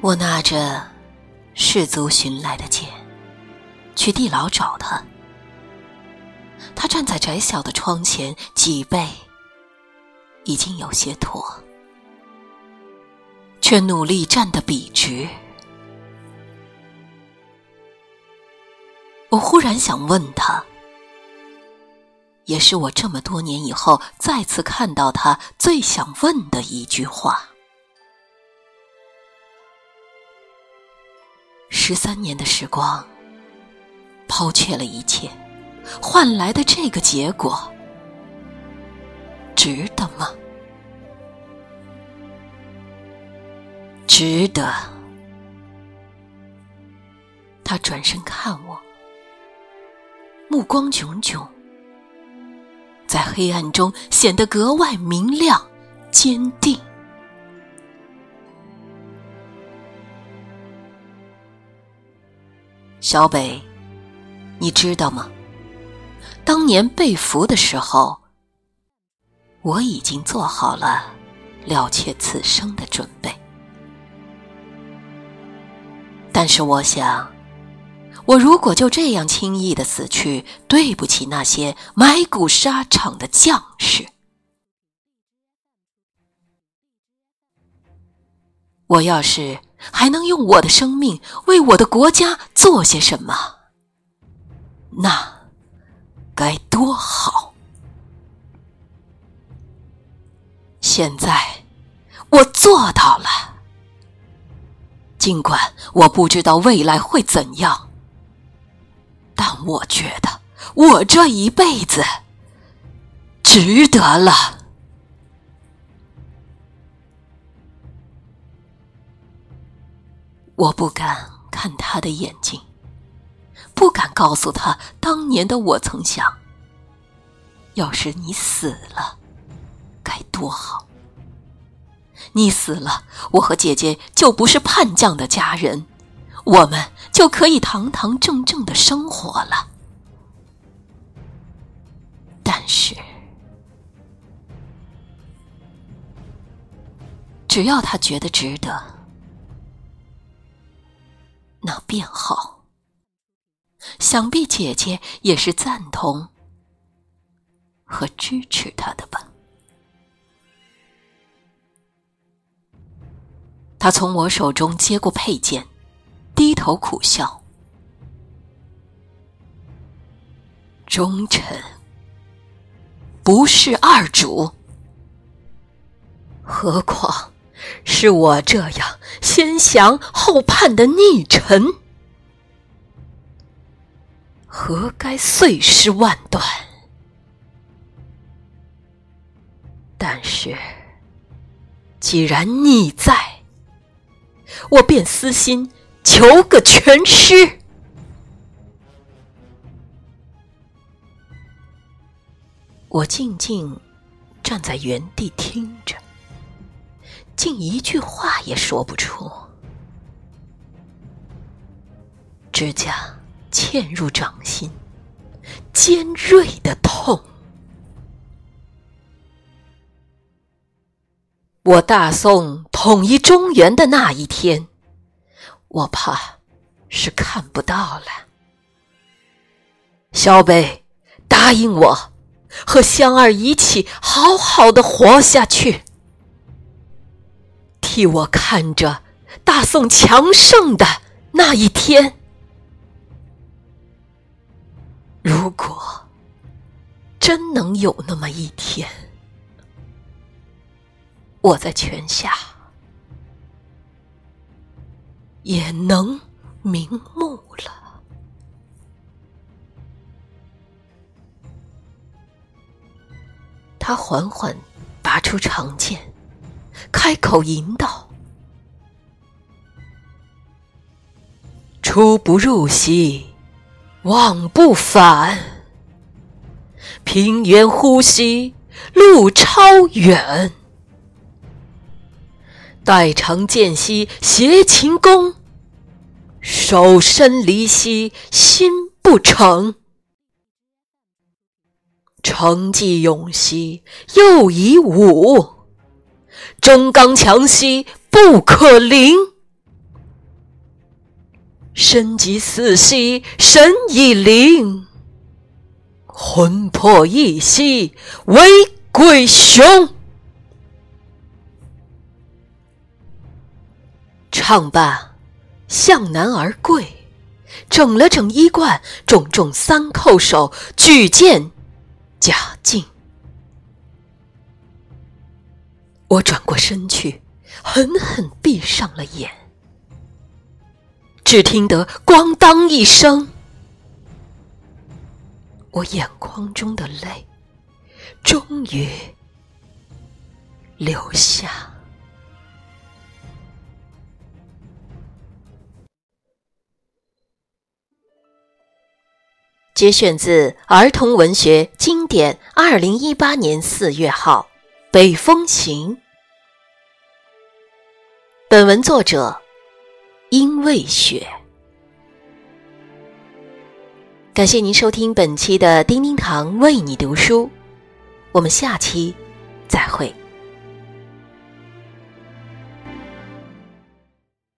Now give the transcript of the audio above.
我拿着士卒寻来的剑，去地牢找他。他站在窄小的窗前，脊背已经有些驼，却努力站得笔直。我忽然想问他，也是我这么多年以后再次看到他最想问的一句话：十三年的时光，抛却了一切。换来的这个结果，值得吗？值得。他转身看我，目光炯炯，在黑暗中显得格外明亮、坚定。小北，你知道吗？当年被俘的时候，我已经做好了了却此生的准备。但是我想，我如果就这样轻易的死去，对不起那些埋骨沙场的将士。我要是还能用我的生命为我的国家做些什么，那……该多好！现在我做到了，尽管我不知道未来会怎样，但我觉得我这一辈子值得了。我不敢看他的眼睛。不敢告诉他，当年的我曾想：要是你死了，该多好！你死了，我和姐姐就不是叛将的家人，我们就可以堂堂正正的生活了。但是，只要他觉得值得，那便好。想必姐姐也是赞同和支持他的吧？他从我手中接过佩剑，低头苦笑：“忠臣不是二主，何况是我这样先降后叛的逆臣。”何该碎尸万段？但是，既然你在，我便私心求个全尸。我静静站在原地听着，竟一句话也说不出。指甲。嵌入掌心，尖锐的痛。我大宋统一中原的那一天，我怕是看不到了。小北，答应我，和香儿一起好好的活下去，替我看着大宋强盛的那一天。如果真能有那么一天，我在泉下也能瞑目了。他缓缓拔出长剑，开口吟道：“出不入兮。”望不返，平原呼吸路超远。待长剑兮携秦弓，手身离兮心不诚。成计勇兮又以武，忠刚强兮不可凌。身即死兮神以灵，魂魄一兮为鬼雄。唱罢，向南而跪，整了整衣冠，重重三叩首，举剑假进。我转过身去，狠狠闭上了眼。只听得“咣当”一声，我眼眶中的泪终于流下。节选自《儿童文学经典》，二零一八年四月号，《北风行》。本文作者。因为雪，感谢您收听本期的叮叮堂为你读书，我们下期。